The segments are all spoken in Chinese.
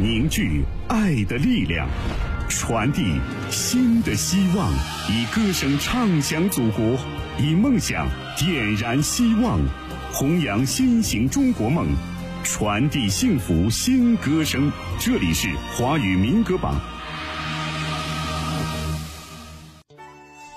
凝聚爱的力量，传递新的希望，以歌声唱响祖国，以梦想点燃希望，弘扬新型中国梦，传递幸福新歌声。这里是华语民歌榜。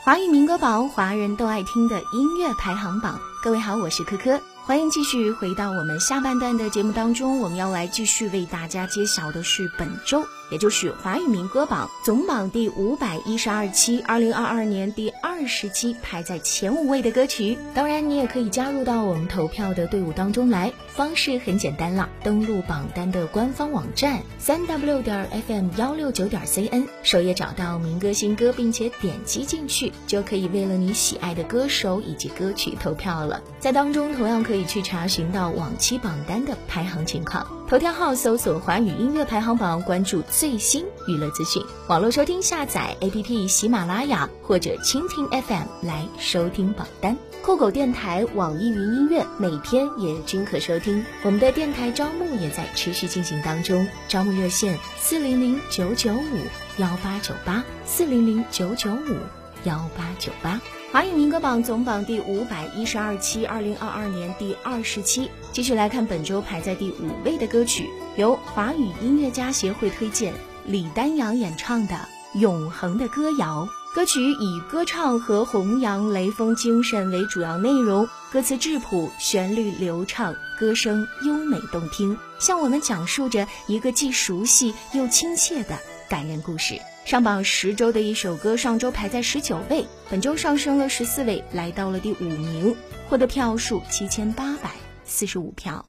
华语民歌榜，华人都爱听的音乐排行榜。各位好，我是珂珂。欢迎继续回到我们下半段的节目当中，我们要来继续为大家揭晓的是本周，也就是华语民歌榜总榜第五百一十二期，二零二二年第二十期排在前五位的歌曲。当然，你也可以加入到我们投票的队伍当中来，方式很简单了，登录榜单的官方网站三 w 点 fm 幺六九点 cn，首页找到民歌新歌，并且点击进去，就可以为了你喜爱的歌手以及歌曲投票了。在当中，同样可。可以去查询到往期榜单的排行情况，头条号搜索“华语音乐排行榜”，关注最新娱乐资讯。网络收听下载 APP 喜马拉雅或者蜻蜓 FM 来收听榜单。酷狗电台、网易云音乐每天也均可收听。我们的电台招募也在持续进行当中，招募热线四零零九九五幺八九八四零零九九五幺八九八。华语民歌榜总榜第五百一十二期，二零二二年第二十期，继续来看本周排在第五位的歌曲，由华语音乐家协会推荐，李丹阳演唱的《永恒的歌谣》。歌曲以歌唱和弘扬雷锋精神为主要内容，歌词质朴，旋律流畅，歌声优美动听，向我们讲述着一个既熟悉又亲切的感人故事。上榜十周的一首歌，上周排在十九位，本周上升了十四位，来到了第五名，获得票数七千八百四十五票。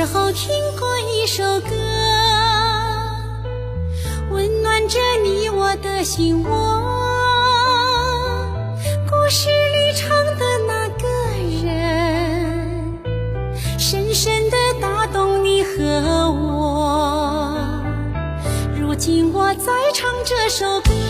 时候听过一首歌，温暖着你我的心窝。故事里唱的那个人，深深的打动你和我。如今我在唱这首歌。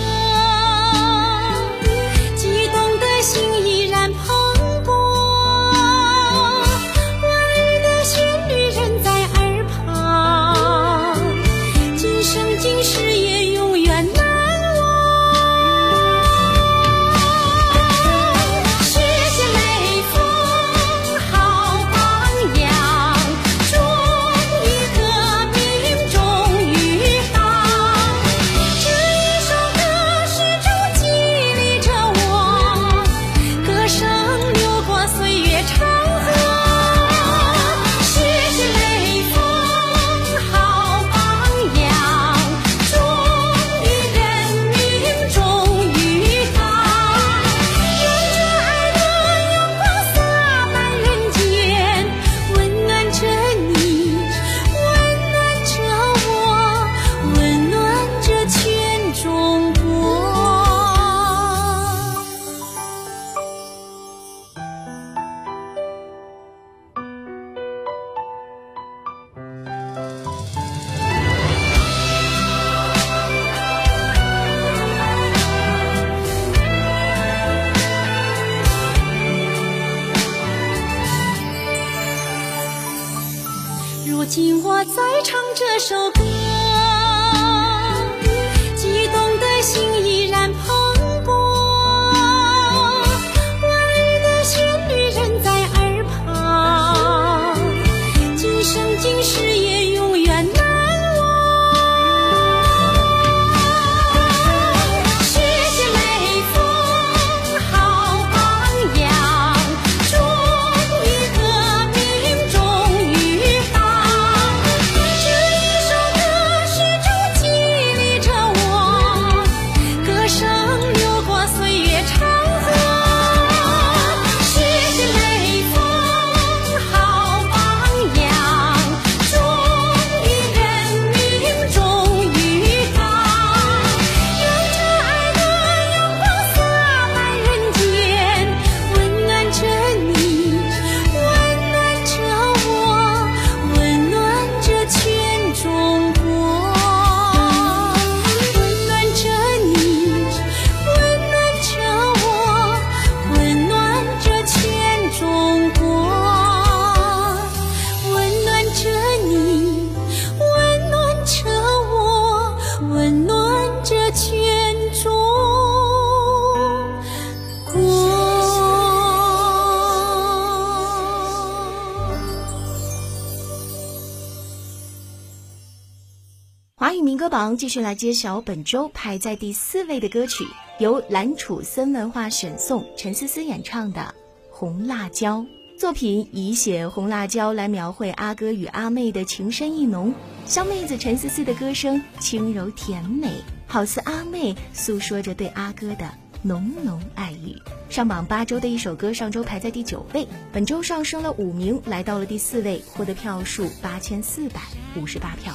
榜继续来揭晓本周排在第四位的歌曲，由蓝楚森文化选送，陈思思演唱的《红辣椒》。作品以写红辣椒来描绘阿哥与阿妹的情深意浓。小妹子陈思思的歌声轻柔甜美，好似阿妹诉说着对阿哥的浓浓爱意。上榜八周的一首歌，上周排在第九位，本周上升了五名，来到了第四位，获得票数八千四百五十八票。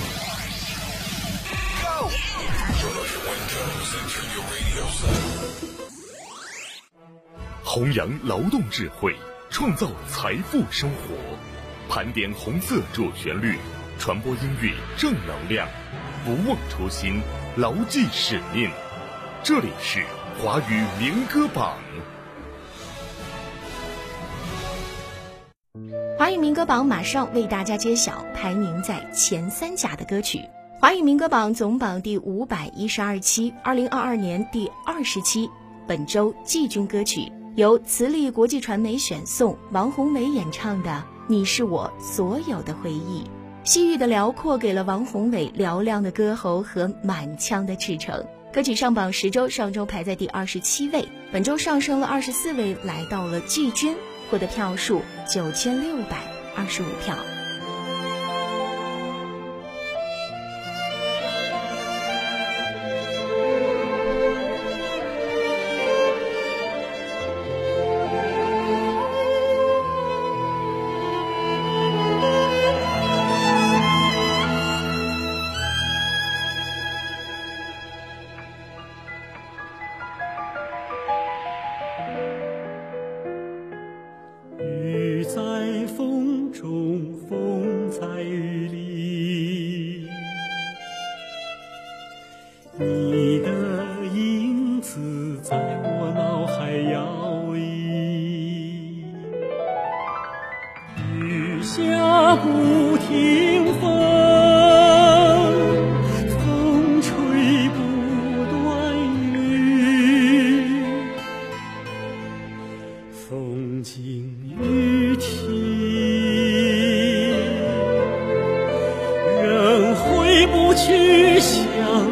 弘扬劳动智慧，创造财富生活，盘点红色主旋律，传播音乐正能量，不忘初心，牢记使命。这里是华语民歌榜。华语民歌榜马上为大家揭晓排名在前三甲的歌曲。华语民歌榜总榜第五百一十二期，二零二二年第二十期。本周季军歌曲，由磁力国际传媒选送，王宏伟演唱的《你是我所有的回忆》。西域的辽阔给了王宏伟嘹亮的歌喉和满腔的赤诚。歌曲上榜十周，上周排在第二十七位，本周上升了二十四位，来到了季军，获得票数九千六百二十五票。去想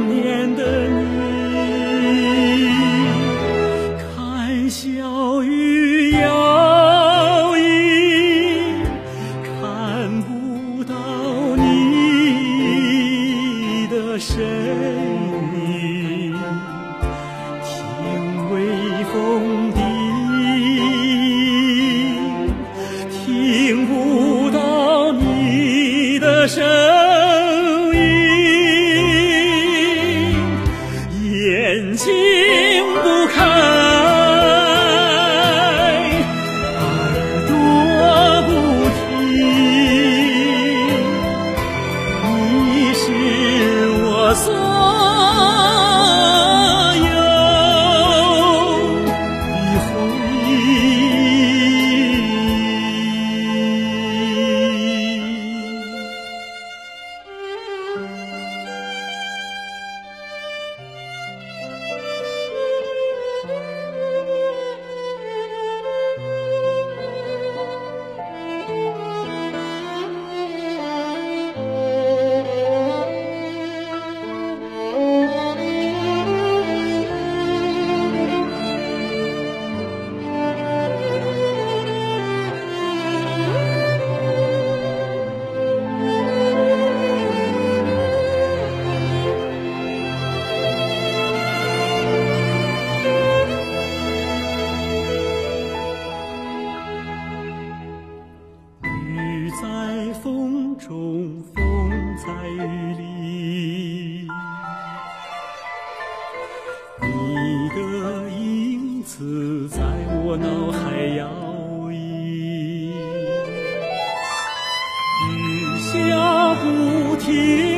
在雨里。你的影子在我脑海摇曳雨下不停。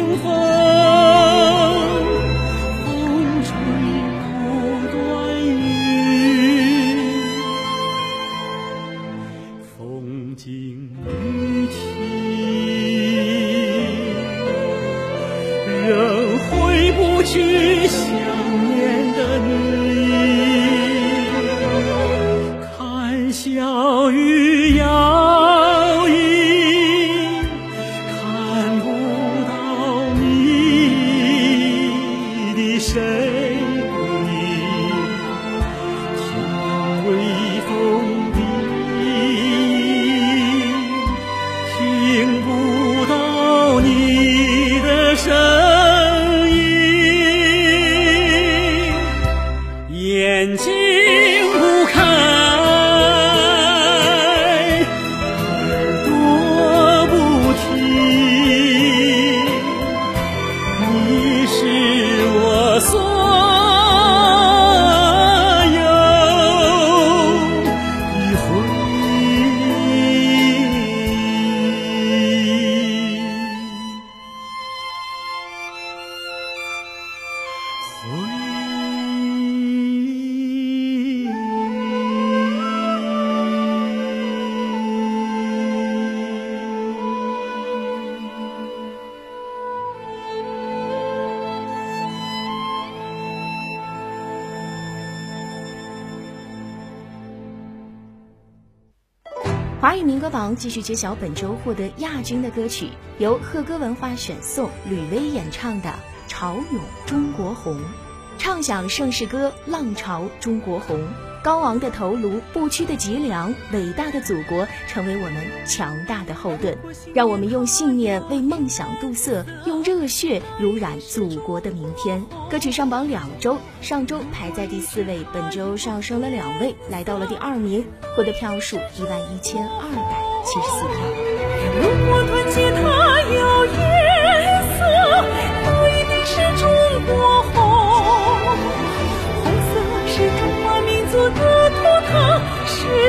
华语民歌榜继续揭晓本周获得亚军的歌曲，由贺歌文化选送，吕薇演唱的《潮涌中国红》，唱响盛世歌，浪潮中国红。高昂的头颅，不屈的脊梁，伟大的祖国成为我们强大的后盾。让我们用信念为梦想镀色，用热血濡染祖国的明天。歌曲上榜两周，上周排在第四位，本周上升了两位，来到了第二名，获得票数一万一千二百七十四票。如果团结它有颜色，不一定是中国红。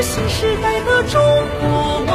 新时代的中国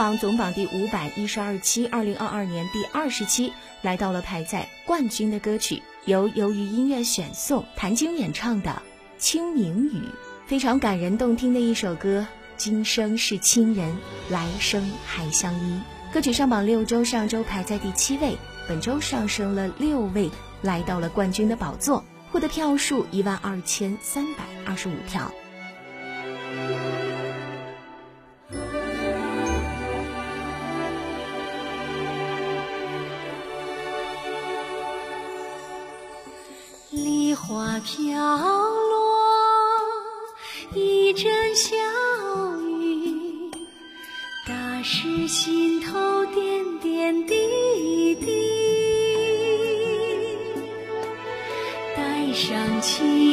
榜总榜第五百一十二期，二零二二年第二十期，来到了排在冠军的歌曲，由由于音乐选送，谭晶演唱的《清明雨》，非常感人动听的一首歌。今生是亲人，来生还相依。歌曲上榜六周，上周排在第七位，本周上升了六位，来到了冠军的宝座，获得票数一万二千三百二十五票。花飘落，一阵小雨，打湿心头点点滴滴。带上情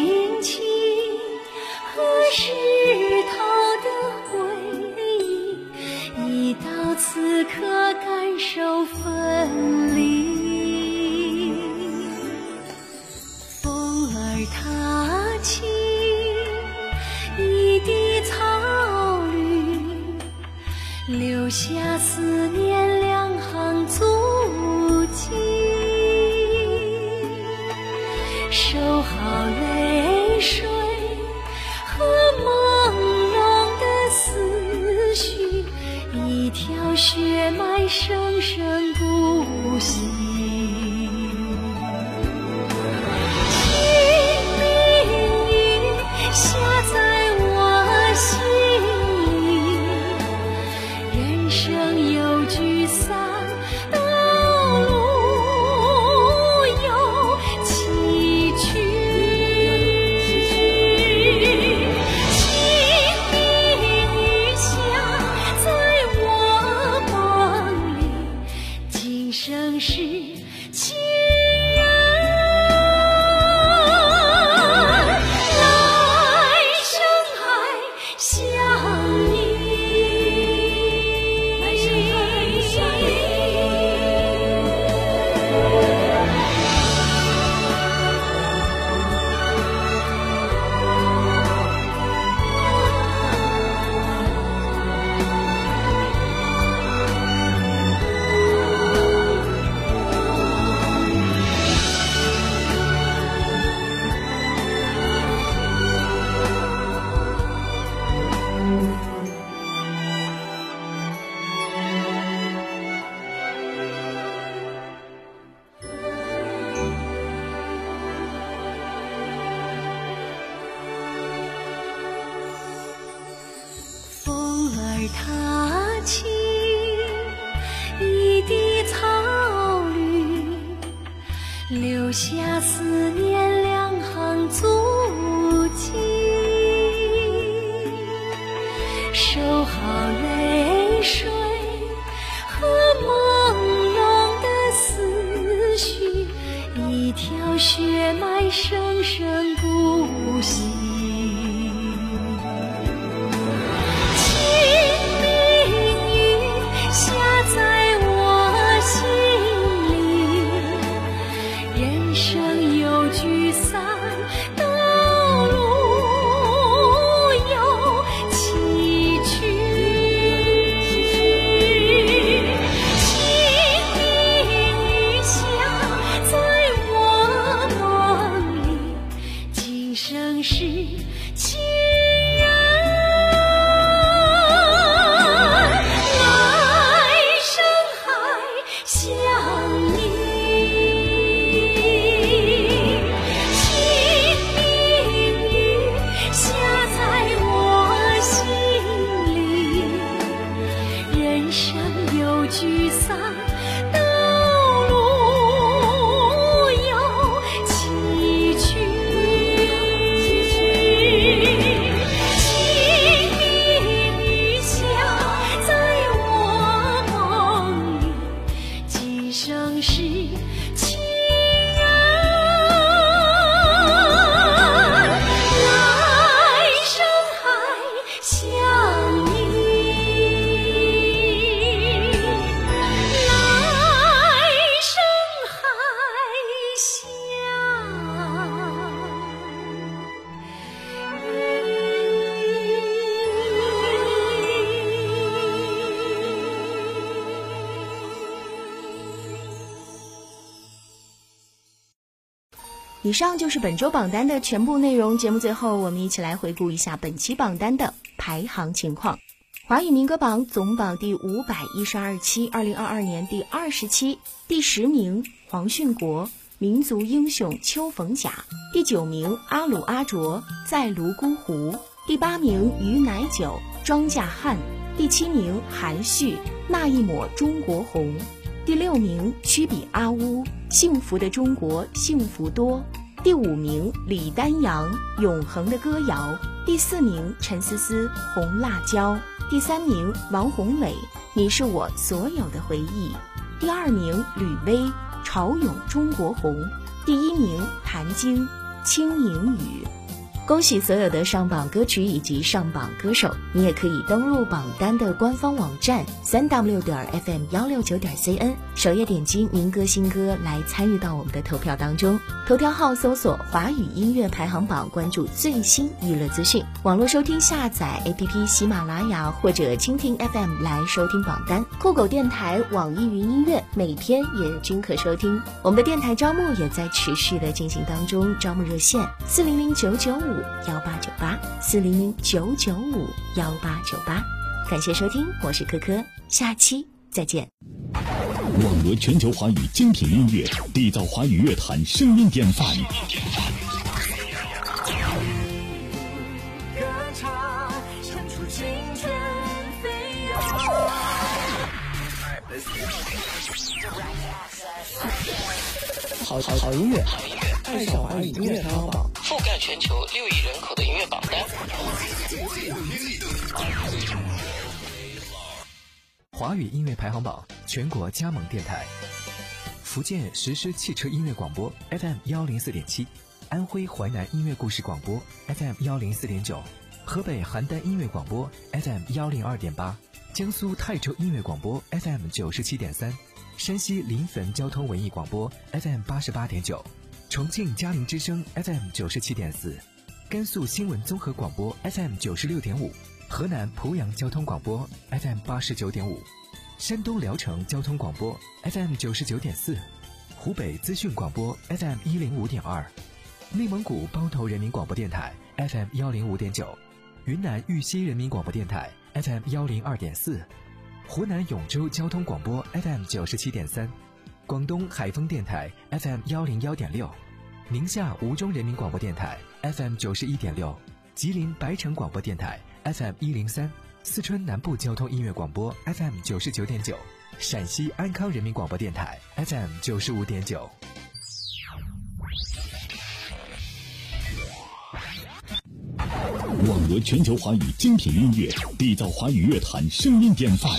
血脉生生不息。以上就是本周榜单的全部内容。节目最后，我们一起来回顾一下本期榜单的排行情况。华语民歌榜总榜第五百一十二期，二零二二年第二十期，第十名黄训国《民族英雄秋逢甲》，第九名阿鲁阿卓在泸沽湖，第八名于乃久庄稼汉，第七名韩旭那一抹中国红。第六名，曲比阿乌，《幸福的中国幸福多》；第五名，李丹阳，《永恒的歌谣》；第四名，陈思思，《红辣椒》；第三名，王宏伟，《你是我所有的回忆》；第二名，吕薇，《潮涌中国红》；第一名，谭晶，《轻盈雨》。恭喜所有的上榜歌曲以及上榜歌手！你也可以登录榜单的官方网站三 w 点 fm 幺六九点 cn，首页点击民歌新歌来参与到我们的投票当中。头条号搜索华语音乐排行榜，关注最新娱乐资讯。网络收听下载 APP 喜马拉雅或者蜻蜓 FM 来收听榜单。酷狗电台、网易云音乐每天也均可收听。我们的电台招募也在持续的进行当中，招募热线四零零九九五。幺八九八四零零九九五幺八九八，感谢收听，我是珂珂，下期再见。网罗全球华语精品音乐，缔造华语乐坛声音典范。好好好音乐，爱上华语音乐排行榜。覆盖全球六亿人口的音乐榜单。华语音乐排行榜全国加盟电台：福建实施汽车音乐广播 FM 幺零四点七，安徽淮南音乐故事广播 FM 幺零四点九，河北邯郸音乐广播 FM 幺零二点八，江苏泰州音乐广播 FM 九十七点三，山西临汾交通文艺广播 FM 八十八点九。重庆嘉陵之声 FM 九十七点四，甘肃新闻综合广播 FM 九十六点五，河南濮阳交通广播 FM 八十九点五，山东聊城交通广播 FM 九十九点四，湖北资讯广播 FM 一零五点二，内蒙古包头人民广播电台 FM 幺零五点九，云南玉溪人民广播电台 FM 幺零二点四，湖南永州交通广播 FM 九十七点三。广东海丰电台 FM 幺零幺点六，宁夏吴忠人民广播电台 FM 九十一点六，吉林白城广播电台 FM 一零三，四川南部交通音乐广播 FM 九十九点九，陕西安康人民广播电台 FM 九十五点九。网罗全球华语精品音乐，缔造华语乐坛声音典范。